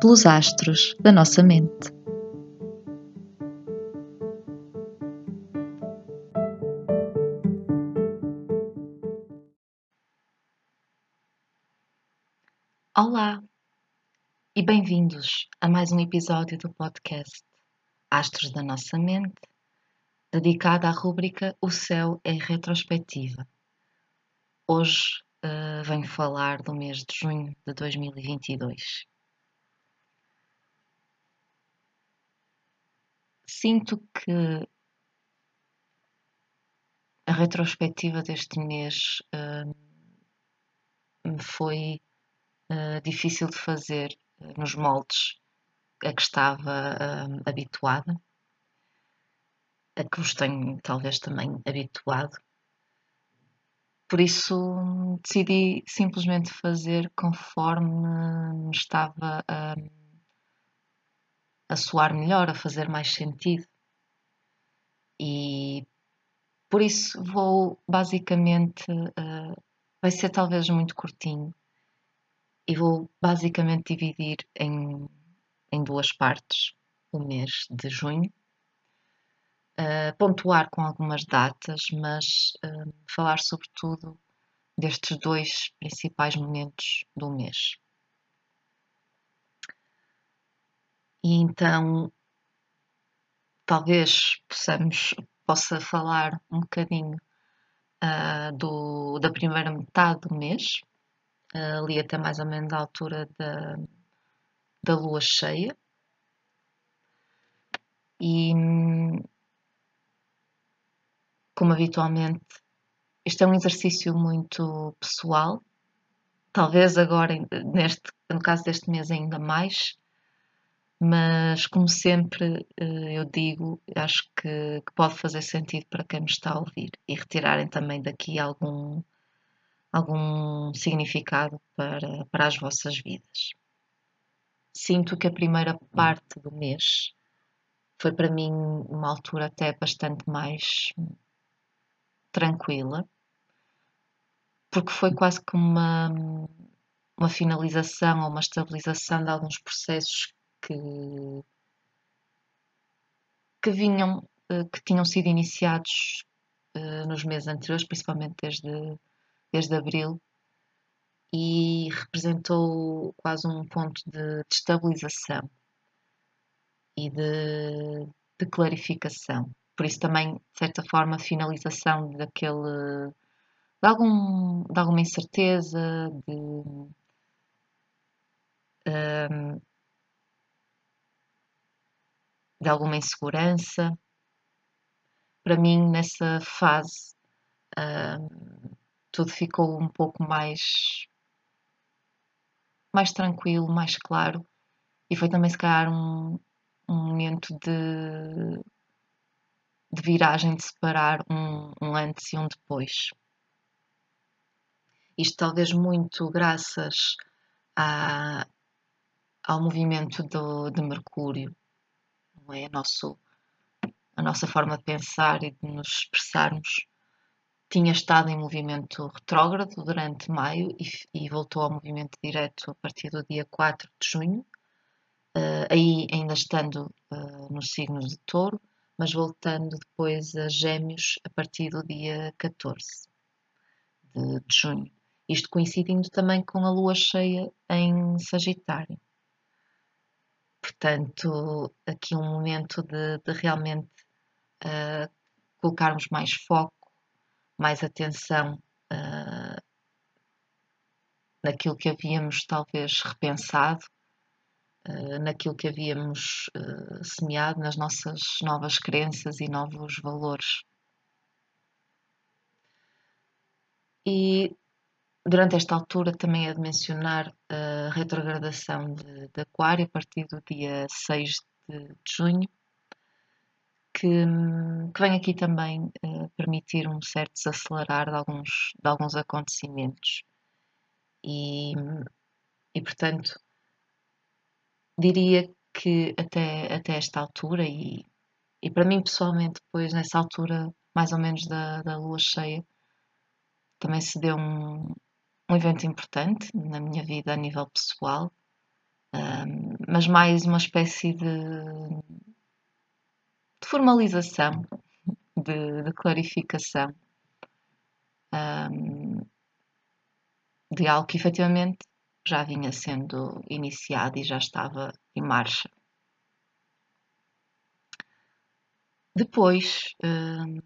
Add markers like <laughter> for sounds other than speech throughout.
pelos astros da nossa mente. Olá e bem-vindos a mais um episódio do podcast Astros da Nossa Mente, dedicado à rúbrica O Céu é Retrospectiva. Hoje uh, venho falar do mês de junho de 2022. Sinto que a retrospectiva deste mês uh, foi uh, difícil de fazer uh, nos moldes a que estava habituada, a que vos tenho talvez também habituado. Por isso decidi simplesmente fazer conforme me estava a a soar melhor, a fazer mais sentido. E por isso vou basicamente, uh, vai ser talvez muito curtinho, e vou basicamente dividir em, em duas partes o mês de junho. Uh, pontuar com algumas datas, mas uh, falar sobretudo destes dois principais momentos do mês. E então talvez possamos, possa falar um bocadinho uh, do, da primeira metade do mês, uh, ali até mais ou menos a altura da, da lua cheia. E como habitualmente, este é um exercício muito pessoal, talvez agora, neste, no caso deste mês, ainda mais, mas como sempre eh, eu digo, acho que, que, pode fazer sentido para quem me está a ouvir e retirarem também daqui algum, algum significado para, para as vossas vidas. Sinto que a primeira parte do mês foi para mim uma altura até bastante mais tranquila, porque foi quase como uma, uma finalização ou uma estabilização de alguns processos que, que vinham, eh, que tinham sido iniciados eh, nos meses anteriores, principalmente desde, desde abril, e representou quase um ponto de, de estabilização e de, de, clarificação. Por isso também, de certa forma, finalização daquele de, algum, de alguma incerteza, de um, ehm, de alguma insegurança. Para mim, nessa fase, uh, tudo ficou um pouco mais, mais tranquilo, mais claro, e foi também, se calhar, um, um momento de, de viragem, de separar um, um antes e um depois. Isto talvez muito graças à, ao movimento do, de Mercúrio, não é? Nosso, a nossa forma de pensar e de nos expressarmos tinha estado em movimento retrógrado durante maio e, e, voltou ao movimento direto a partir do dia 4 de junho, uh, aí ainda estando uh, no signo de touro, mas voltando depois a gêmeos a partir do dia 14 de, de junho. Isto coincidindo também com a lua cheia em Sagitário. Portanto, aqui um momento de, de realmente uh, colocarmos mais foco, mais atenção uh, naquilo que havíamos talvez repensado, uh, naquilo que havíamos semeado, nas nossas novas crenças e novos valores. E Durante esta altura também é de mencionar retrogradação de, de Aquário a partir do dia 6 de, de junho, que, que, vem aqui também uh, permitir um certo desacelerar de alguns, de alguns acontecimentos. E, e portanto, diria que até, até esta altura, e, e para mim pessoalmente, depois nessa altura, mais ou menos da, da lua cheia, também se deu um, um evento importante na minha vida a nível pessoal, um, mas mais uma espécie de, de formalização, de, de clarificação um, de algo que efetivamente já vinha sendo iniciado e já estava em marcha. Depois, hum,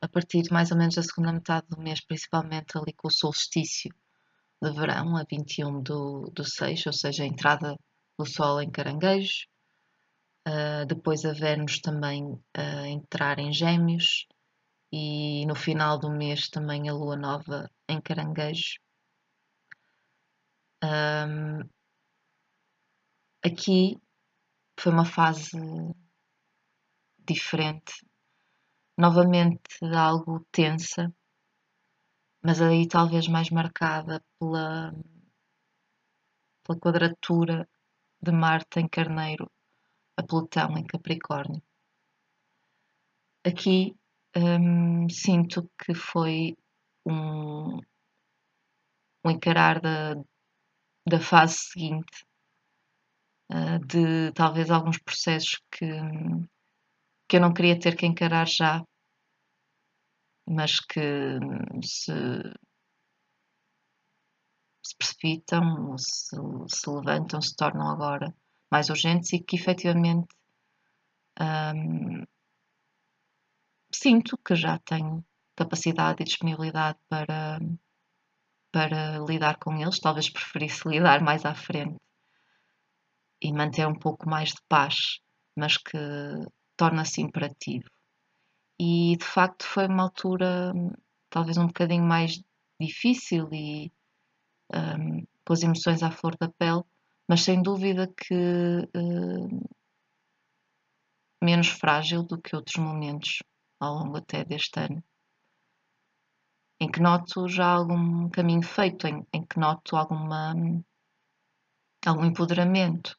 a partir mais ou menos da segunda metade do mês, principalmente ali com o solstício de verão, a 21 do, do 6, ou seja, a entrada do Sol em Caranguejo, uh, depois a Vênus também uh, entrar em Gêmeos e no final do mês também a Lua Nova em Caranguejo. Um, aqui foi uma fase diferente, novamente algo tensa, mas aí talvez mais marcada pela, pela quadratura de Marte em Carneiro a Plutão em Capricórnio. Aqui hum, sinto que foi um, um encarar da, da fase seguinte, uh, de talvez alguns processos que, que eu não queria ter que encarar já, mas que se, se precipitam, se, se levantam, se tornam agora mais urgentes e que efetivamente um, sinto que já tenho capacidade e disponibilidade para, para lidar com eles. Talvez preferisse <laughs> lidar mais à frente e manter um pouco mais de paz, mas que torna-se imperativo. E de facto foi uma altura talvez um bocadinho mais difícil e um, com as emoções à flor da pele, mas sem dúvida que um, menos frágil do que outros momentos ao longo até deste ano. Em que noto já algum caminho feito, em, em que noto alguma, algum empoderamento,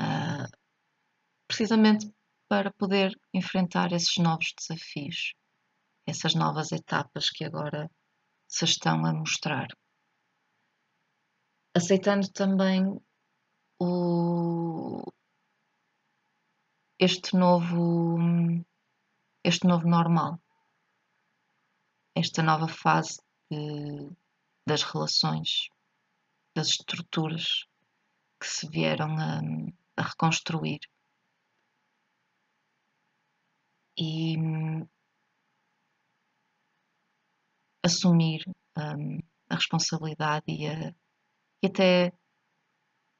uh, precisamente para poder enfrentar esses novos desafios, essas novas etapas que agora se estão a mostrar. Aceitando também o, este novo este novo normal esta nova fase de, das relações, das estruturas que se vieram a, a reconstruir. E assumir hum, a responsabilidade e, a, e até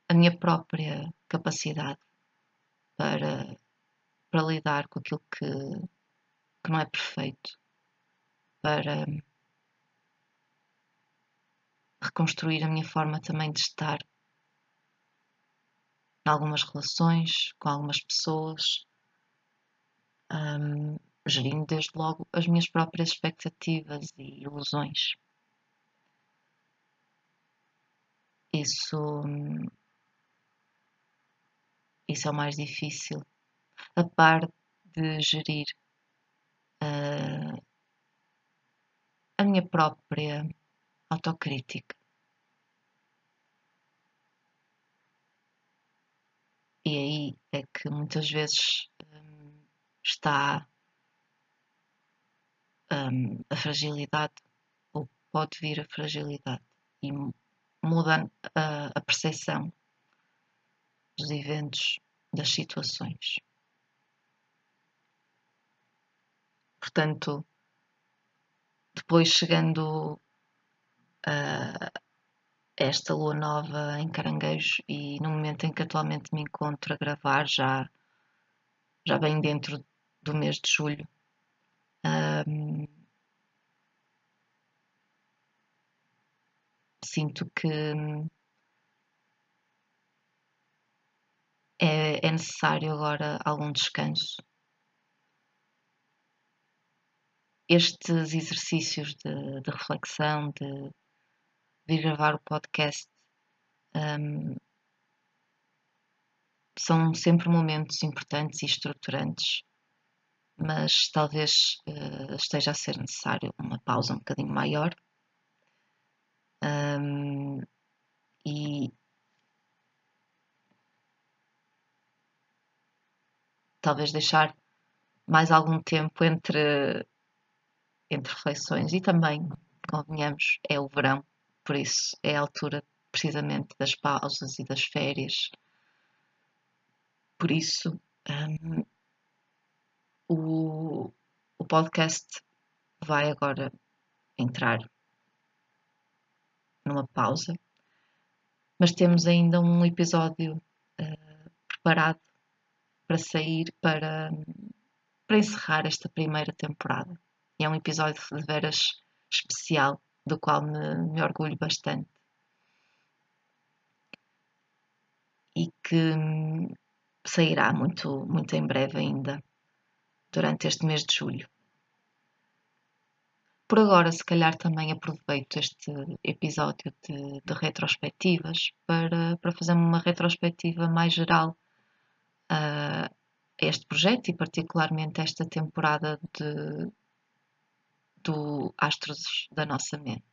a minha própria capacidade para, para lidar com aquilo que, que não é perfeito para reconstruir a minha forma também de estar em algumas relações, com algumas pessoas, um, gerindo desde logo as minhas próprias expectativas e ilusões. Isso, isso é o mais difícil, a par de gerir uh, a minha própria autocrítica. E aí é que muitas vezes hum, está hum, a fragilidade, ou pode vir a fragilidade, e muda a, a percepção dos eventos, das situações. Portanto, depois chegando a esta lua nova em Caranguejo e no momento em que atualmente me encontro a gravar, já, já bem dentro do mês de julho, um, sinto que é, é, é necessário agora algum descanso. Estes exercícios de, de reflexão, de vir gravar o podcast, um, são sempre momentos importantes e estruturantes, mas talvez uh, esteja a ser necessário uma pausa um bocadinho maior. Um, e talvez deixar mais algum tempo entre, entre reflexões e também, convenhamos, é o verão, por isso é a altura precisamente das pausas e das férias. Por isso, um, o, o podcast vai agora entrar numa pausa, mas temos ainda um episódio uh, preparado para sair para, para encerrar esta primeira temporada. E é um episódio de veras especial, do qual me, me orgulho bastante. E que hum, sairá muito, muito em breve ainda, durante este mês de julho. Por agora, se calhar também aproveito este episódio de, de retrospectivas para, para fazer uma retrospectiva mais geral a este projeto e particularmente esta temporada de, do Astros da Nossa Mente.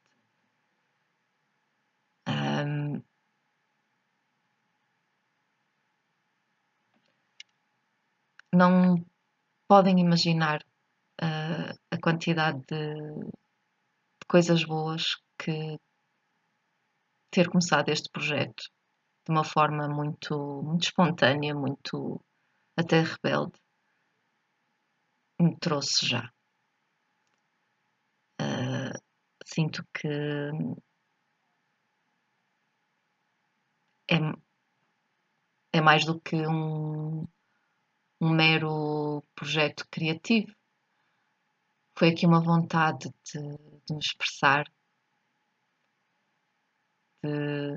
Um, não podem imaginar uh, a quantidade de, de coisas boas que ter começado este projeto de uma forma muito, muito espontânea, muito até rebelde, me trouxe já. Uh, sinto que é, é mais do que um, um mero projeto criativo. Foi aqui uma vontade de, de me expressar, de,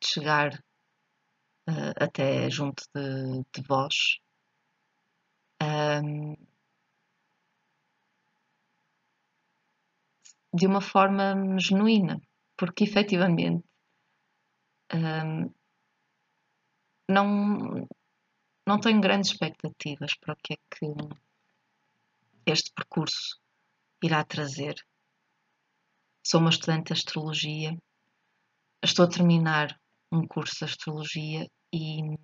de chegar uh, até junto de, de vós. Um, de uma forma genuína, porque efetivamente não, não tenho grandes expectativas para o que é que este percurso irá trazer. Sou uma estudante de astrologia, estou a terminar um curso de astrologia e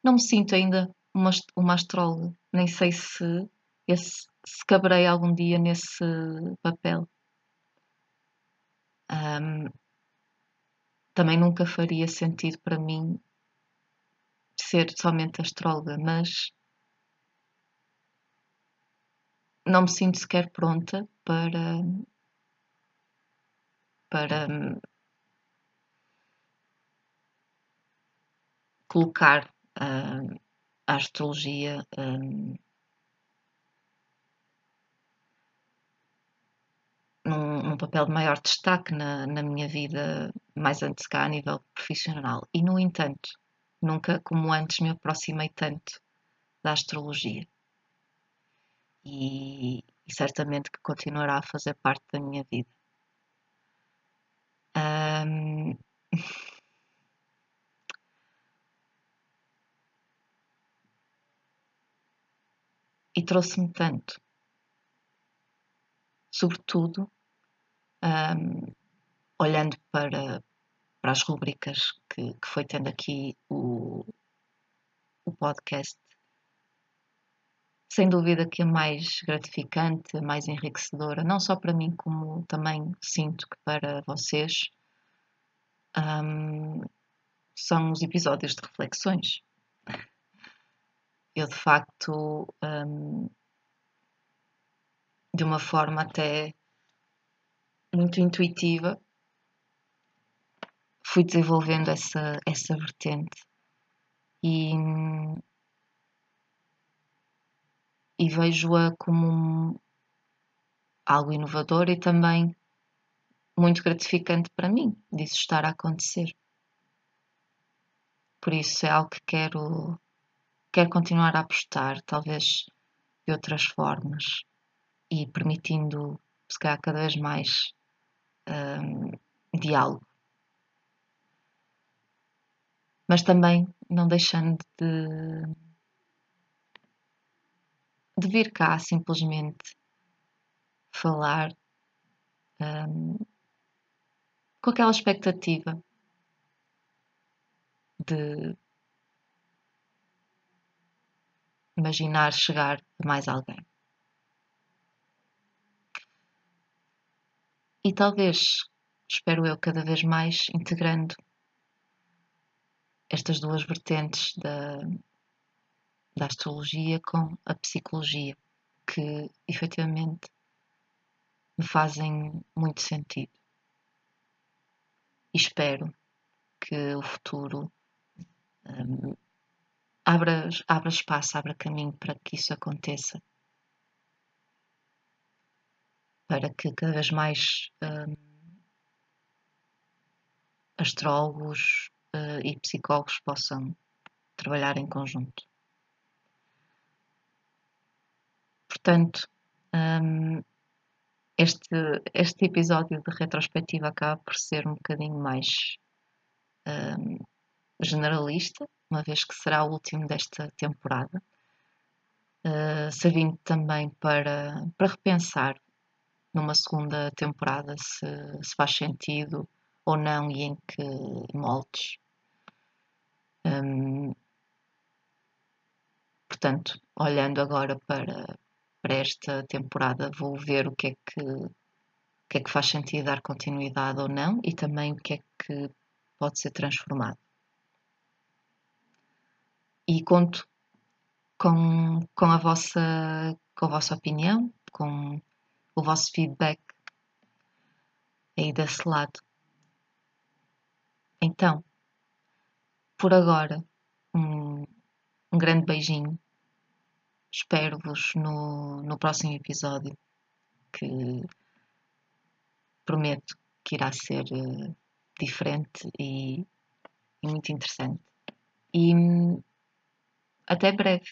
não me sinto ainda uma, uma astróloga, nem sei se, esse, se caberei algum dia nesse papel. Um, também nunca faria sentido para mim ser somente astróloga, mas não me sinto sequer pronta para para colocar uh, a astrologia um, num, num, papel de maior destaque na, na, minha vida, mais antes cá a nível profissional. E, no entanto, nunca como antes me aproximei tanto da astrologia. E, e certamente que continuará a fazer parte da minha vida. Um... <laughs> e trouxe-me tanto. Sobretudo, um, olhando para, para as rubricas que, que foi tendo aqui o, o podcast, sem dúvida que a mais gratificante, a mais enriquecedora, não só para mim, como também sinto que para vocês, um, são os episódios de reflexões. Eu de facto, um, de uma forma até muito intuitiva, fui desenvolvendo essa, essa vertente e, e vejo-a como algo inovador e também muito gratificante para mim, disso estar a acontecer. por isso é algo que quero, quero continuar a apostar, talvez de outras formas e permitindo, se calhar, cada vez mais um, diálogo. Mas também não deixando de, de vir cá simplesmente falar um, com aquela expectativa de imaginar chegar a mais alguém. E talvez, espero eu, cada vez mais integrando estas duas vertentes da, da astrologia com a psicologia, que efetivamente me fazem muito sentido. E espero que o futuro um, abra, abra espaço, abra caminho para que isso aconteça. Para que cada vez mais um, astrólogos uh, e psicólogos possam trabalhar em conjunto. Portanto, um, este, este episódio de retrospectiva acaba por ser um bocadinho mais um, generalista, uma vez que será o último desta temporada, uh, servindo também para, para repensar numa segunda temporada se, se faz sentido ou não e em que moldes. Portanto, olhando agora para, para esta temporada, vou ver o que é que, o que é que faz sentido dar continuidade ou não e também o que é que pode ser transformado. E conto com, com, a vossa, com a vossa opinião, com o vosso feedback aí desse lado. Então, por agora, um, um grande beijinho. Espero-vos no, no próximo episódio, que prometo que irá ser uh, diferente e, e muito interessante. E hum, até breve.